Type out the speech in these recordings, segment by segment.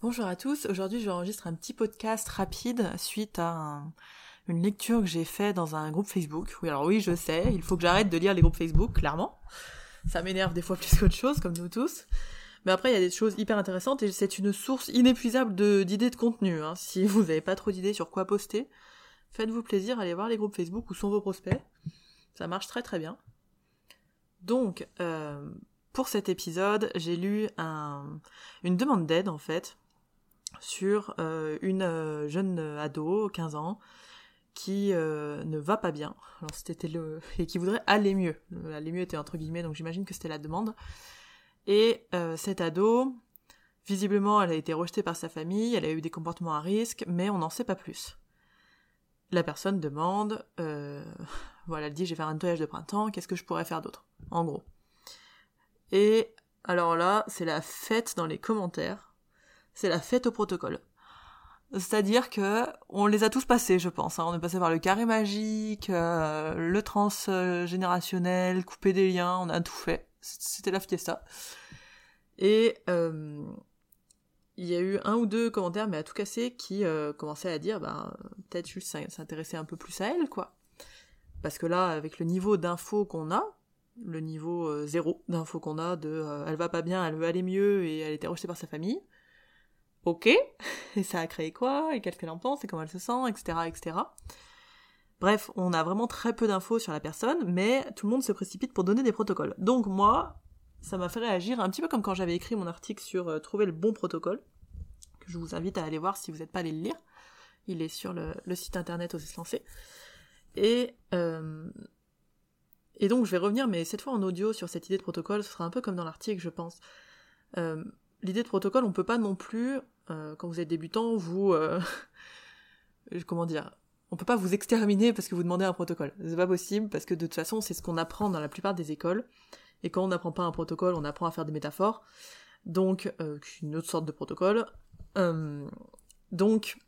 Bonjour à tous, aujourd'hui j'enregistre un petit podcast rapide suite à un- une lecture que j'ai faite dans un groupe Facebook. Oui alors oui je sais, il faut que j'arrête de lire les groupes Facebook, clairement. Ça m'énerve des fois plus qu'autre chose, comme nous tous. Mais après il y a des choses hyper intéressantes et c'est une source inépuisable d'idées de, contenu. hein. Si vous n'avez pas trop d'idées sur quoi poster, faites-vous plaisir, allez voir les groupes Facebook où sont vos prospects. Ça marche très très bien. Donc, euh, pour cet épisode, j'ai lu un- une demande d'aide en fait sur euh, une euh, jeune ado, 15 ans, qui euh, ne va pas bien. Alors c'était le et qui voudrait aller mieux. Le aller mieux était entre guillemets, donc j'imagine que c'était la demande. Et euh, cette ado, visiblement, elle a été rejetée par sa famille, elle a eu des comportements à risque, mais on n'en sait pas plus. La personne demande, euh, voilà, elle dit j'ai fait un nettoyage de printemps, qu'est-ce que je pourrais faire d'autre En gros. Et alors là, c'est la fête dans les commentaires. C'est la fête au protocole. C'est-à-dire que on les a tous passés, je pense. hein. On est passé par le carré magique, euh, le transgénérationnel, couper des liens, on a tout fait. C'était la fiesta. Et euh, il y a eu un ou deux commentaires, mais à tout casser, qui euh, commençaient à dire, ben, peut-être juste s'in- s'intéresser un peu plus à elle, quoi. Parce que là, avec le niveau d'infos qu'on a, le niveau zéro d'infos qu'on a de elle va pas bien, elle veut aller mieux et elle était rejetée par sa famille. Ok, et ça a créé quoi, et qu'est-ce qu'elle en pense, et comment elle se sent, etc., etc. Bref, on a vraiment très peu d'infos sur la personne, mais tout le monde se précipite pour donner des protocoles. Donc moi, ça m'a fait réagir un petit peu comme quand j'avais écrit mon article sur euh, trouver le bon protocole, que je vous invite à aller voir si vous n'êtes pas allé le lire. Il est sur le, site internet Oser se lancer. Et, et donc je vais revenir, mais cette fois en audio, sur cette idée de protocole, ce sera un peu comme dans l'article, je pense. Euh, l'idée de protocole, on peut pas non plus, euh, quand vous êtes débutant, vous... euh, comment dire on peut pas vous exterminer parce que vous demandez un protocole. C'est pas possible parce que de toute façon, c'est ce qu'on apprend dans la plupart des écoles. Et quand on n'apprend pas un protocole, on apprend à faire des métaphores. Donc, euh, une autre sorte de protocole. Euh, donc,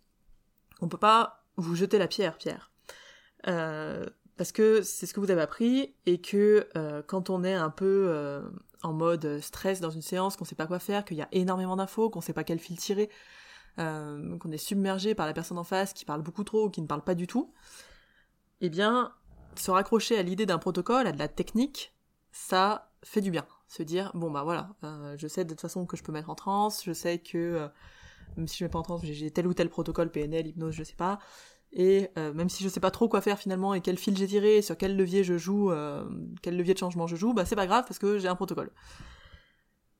on peut pas vous jeter la pierre, Pierre. Parce que c'est ce que vous avez appris et que euh, quand on est un peu euh, en mode stress dans une séance, qu'on sait pas quoi faire, qu'il y a énormément d'infos, qu'on sait pas quel fil tirer, euh, qu'on est submergé par la personne en face qui parle beaucoup trop ou qui ne parle pas du tout, eh bien, se raccrocher à l'idée d'un protocole, à de la technique, ça fait du bien. Se dire, bon bah voilà, je sais de toute façon que je peux mettre en transe, je sais que, même si je mets pas en transe, j'ai- tel ou tel protocole, PNL, hypnose, je sais pas, et euh, même si je sais pas trop quoi faire finalement et quel fil j'ai tiré, sur quel levier je joue, euh, quel levier de changement je joue, bah c'est pas grave parce que j'ai un protocole.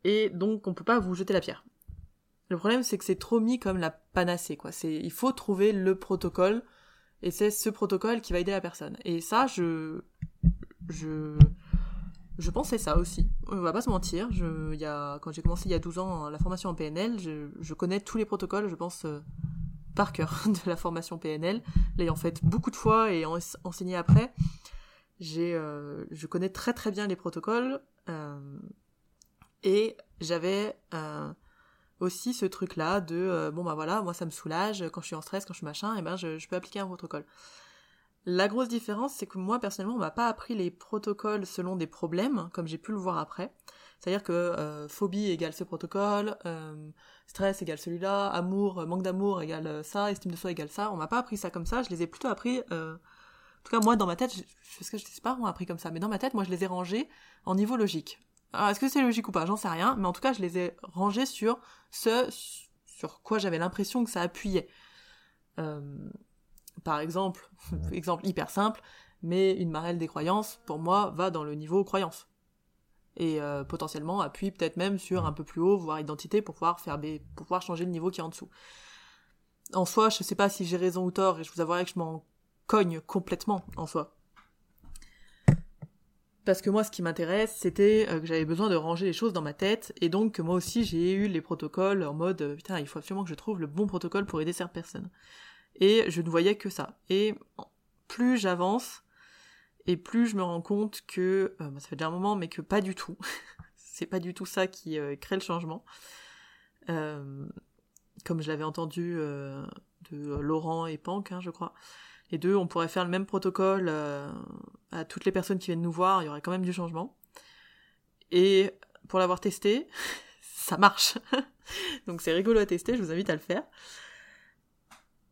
Et donc on peut pas vous jeter la pierre. Le problème, c'est que c'est trop mis comme la panacée, quoi. C'est, il faut trouver le protocole, et c'est ce protocole qui va aider la personne. Et ça, je, je, je pensais ça aussi. On va pas se mentir. Je, y a, quand j'ai commencé il y a 12 ans la formation en PNL, je, je connais tous les protocoles, je pense, euh, cœur de la formation PNL, l'ayant faite beaucoup de fois et en- enseigné après. J'ai, euh, je connais très très bien les protocoles, euh, et j'avais, euh, aussi ce truc là de bon bah voilà moi ça me soulage quand je suis en stress quand je suis machin et ben je, je peux appliquer un protocole la grosse différence c'est que moi personnellement on m'a pas appris les protocoles selon des problèmes comme j'ai pu le voir après c'est à dire que phobie égale ce protocole stress égale celui-là amour euh, manque d'amour égale euh, ça estime de soi égale ça on m'a pas appris ça comme ça je les ai plutôt appris euh, en tout cas moi dans ma tête je, sais pas on appris comme ça mais dans ma tête moi je les ai rangés en niveau logique alors, est-ce que c'est logique ou pas? J'en sais rien, mais en tout cas, je les ai rangés sur ce sur quoi j'avais l'impression que ça appuyait. Par exemple, exemple hyper simple, mais une marelle des croyances, pour moi, va dans le niveau croyance. Et euh, potentiellement appuie peut-être même sur un peu plus haut, voire identité, pour pouvoir faire des, pour pouvoir changer le niveau qui est en dessous. En soi, je sais pas si j'ai raison ou tort, et je vous avouerai que je m'en cogne complètement en soi. Parce que moi, ce qui m'intéresse, c'était euh, que j'avais besoin de ranger les choses dans ma tête, et donc que moi aussi, j'ai eu les protocoles en mode, euh, putain, il faut absolument que je trouve le bon protocole pour aider cette personne. Et je ne voyais que ça. Et plus j'avance, et plus je me rends compte que, euh, bah, ça fait déjà un moment, mais que pas du tout. C'est pas du tout ça qui euh, crée le changement. Euh, comme je l'avais entendu de Laurent et Pank, hein, je crois. Les deux, on pourrait faire le même protocole à toutes les personnes qui viennent nous voir, il y aurait quand même du changement. Et pour l'avoir testé, ça marche. Donc c'est rigolo à tester, je vous invite à le faire.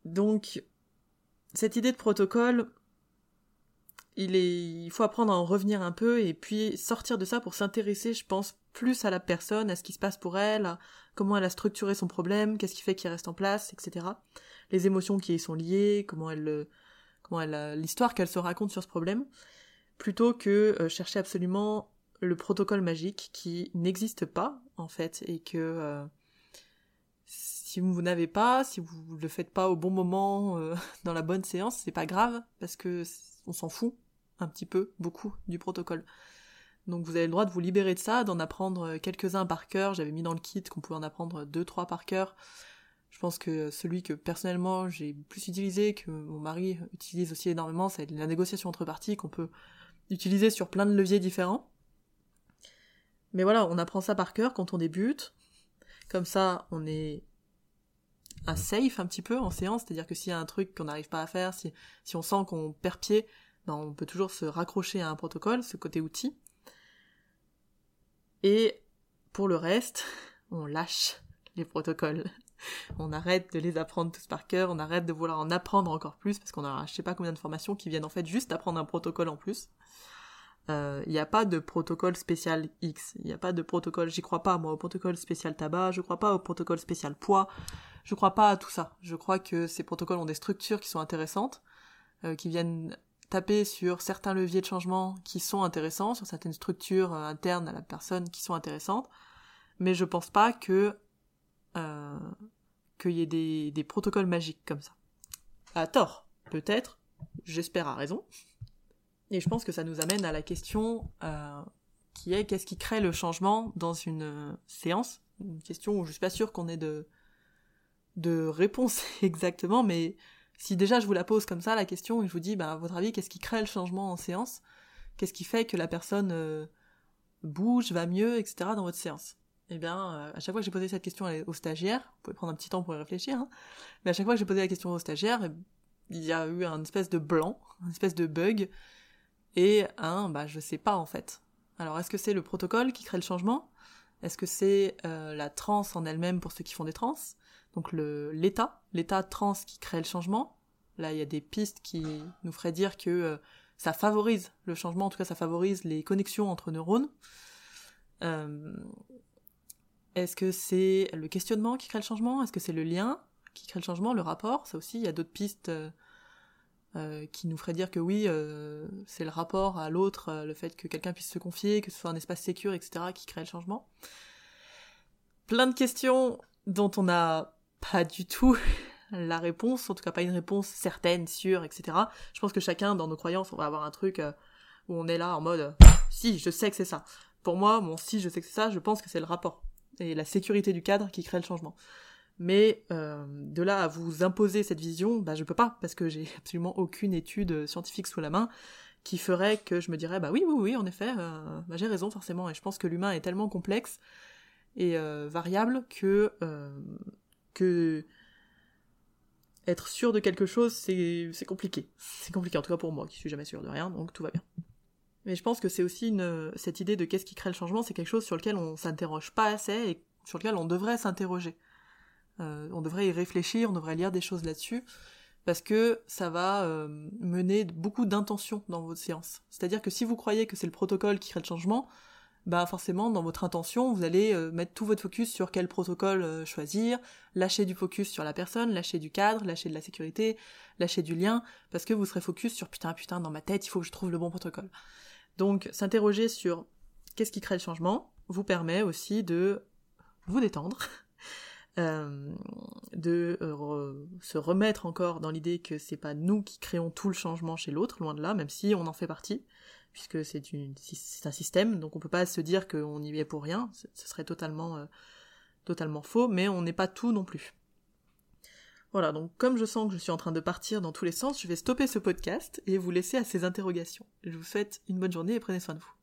Donc, cette idée de protocole, il, faut apprendre à en revenir un peu et puis sortir de ça pour s'intéresser, je pense, plus à la personne, à ce qui se passe pour elle, comment elle a structuré son problème, qu'est-ce qui fait qu'il reste en place, etc. Les émotions qui y sont liées, comment elle, comment l'histoire qu'elle se raconte sur ce problème, plutôt que euh, chercher absolument le protocole magique qui n'existe pas en fait et que euh, si vous n'avez pas, si vous le faites pas au bon moment euh, dans la bonne séance, c'est pas grave parce que on s'en fout un petit peu, beaucoup du protocole. Donc vous avez le droit de vous libérer de ça, d'en apprendre quelques-uns par cœur. J'avais mis dans le kit qu'on pouvait en apprendre deux, trois par cœur. Je pense que celui que personnellement j'ai plus utilisé, que mon mari utilise aussi énormément, c'est la négociation entre parties qu'on peut utiliser sur plein de leviers différents. Mais voilà, on apprend ça par cœur quand on débute. Comme ça, on est un safe un petit peu en séance, c'est-à-dire que s'il y a un truc qu'on n'arrive pas à faire, si on sent qu'on perd pied, ben on peut toujours se raccrocher à un protocole, ce côté outil. Et pour le reste, on lâche les protocoles. On arrête de les apprendre tous par cœur, on arrête de vouloir en apprendre encore plus, parce qu'on a je sais pas combien de formations qui viennent en fait juste apprendre un protocole en plus. Il euh, n'y a pas de protocole spécial X. Il n'y a pas de protocole, j'y crois pas moi, au protocole spécial tabac, je crois pas au protocole spécial poids, je crois pas à tout ça. Je crois que ces protocoles ont des structures qui sont intéressantes, euh, qui viennent taper sur certains leviers de changement qui sont intéressants, sur certaines structures euh, internes à la personne qui sont intéressantes, mais je pense pas que qu'il y ait des, protocoles magiques comme ça. À tort, peut-être, j'espère à raison, et je pense que ça nous amène à la question euh, qui est qu'est-ce qui crée le changement dans une euh, séance? Une question où je suis pas sûre qu'on ait de, de réponse exactement, mais si déjà je vous la pose comme ça, la question, et je vous dis, bah, à votre avis, qu'est-ce qui crée le changement en séance? Qu'est-ce qui fait que la personne euh, bouge, va mieux, etc. dans votre séance? Eh bien, à chaque fois que j'ai posé cette question aux stagiaires, vous pouvez prendre un petit temps pour y réfléchir, hein, mais à chaque fois que j'ai posé la question aux stagiaires, eh, il y a eu un espèce de blanc, un espèce de bug, et un, bah je sais pas en fait. Alors est-ce que c'est le protocole qui crée le changement? Est-ce que c'est euh, la transe en elle-même pour ceux qui font des trans Donc l'état, l'état trans qui crée le changement. Là il y a des pistes qui nous feraient dire que euh, ça favorise le changement, en tout cas ça favorise les connexions entre neurones. Euh, est-ce que c'est le questionnement qui crée le changement? Est-ce que c'est le lien qui crée le changement, le rapport? Ça aussi, il y a d'autres pistes euh, qui nous ferait dire que oui, c'est le rapport à l'autre, le fait que quelqu'un puisse se confier, que ce soit un espace sécur, etc., qui crée le changement. Plein de questions dont on n'a pas du tout la réponse, en tout cas pas une réponse certaine, sûre, etc. Je pense que chacun, dans nos croyances, on va avoir un truc où on est là en mode si, je sais que c'est ça. Pour moi, mon si, je sais que c'est ça, je pense que c'est le rapport et la sécurité du cadre qui crée le changement. Mais euh, de là à vous imposer cette vision, bah je peux pas, parce que j'ai absolument aucune étude scientifique sous la main qui ferait que je me dirais bah oui oui oui en effet euh, bah, j'ai raison forcément et je pense que l'humain est tellement complexe et euh, variable que être sûr de quelque chose c'est compliqué. C'est compliqué en tout cas pour moi qui suis jamais sûr de rien donc tout va bien. Mais je pense que c'est aussi une cette idée de qu'est-ce qui crée le changement c'est quelque chose sur lequel on s'interroge pas assez et sur lequel on devrait s'interroger. Euh, on devrait y réfléchir, on devrait lire des choses là-dessus, parce que ça va euh, mener beaucoup d'intentions dans votre séance. C'est-à-dire que si vous croyez que c'est le protocole qui crée le changement, bah forcément dans votre intention, vous allez euh, mettre tout votre focus sur quel protocole choisir, lâcher du focus sur la personne, lâcher du cadre, lâcher de la sécurité, lâcher du lien, parce que vous serez focus sur putain putain dans ma tête, il faut que je trouve le bon protocole. Donc s'interroger sur qu'est-ce qui crée le changement vous permet aussi de vous détendre, euh, de euh, se remettre encore dans l'idée que c'est pas nous qui créons tout le changement chez l'autre, loin de là, même si on en fait partie, puisque c'est un système, donc on peut pas se dire qu'on y est pour rien, ce serait totalement, euh, totalement faux, mais on n'est pas tout non plus. Voilà, donc comme je sens que je suis en train de partir dans tous les sens, je vais stopper ce podcast et vous laisser à ces interrogations. Je vous souhaite une bonne journée et prenez soin de vous.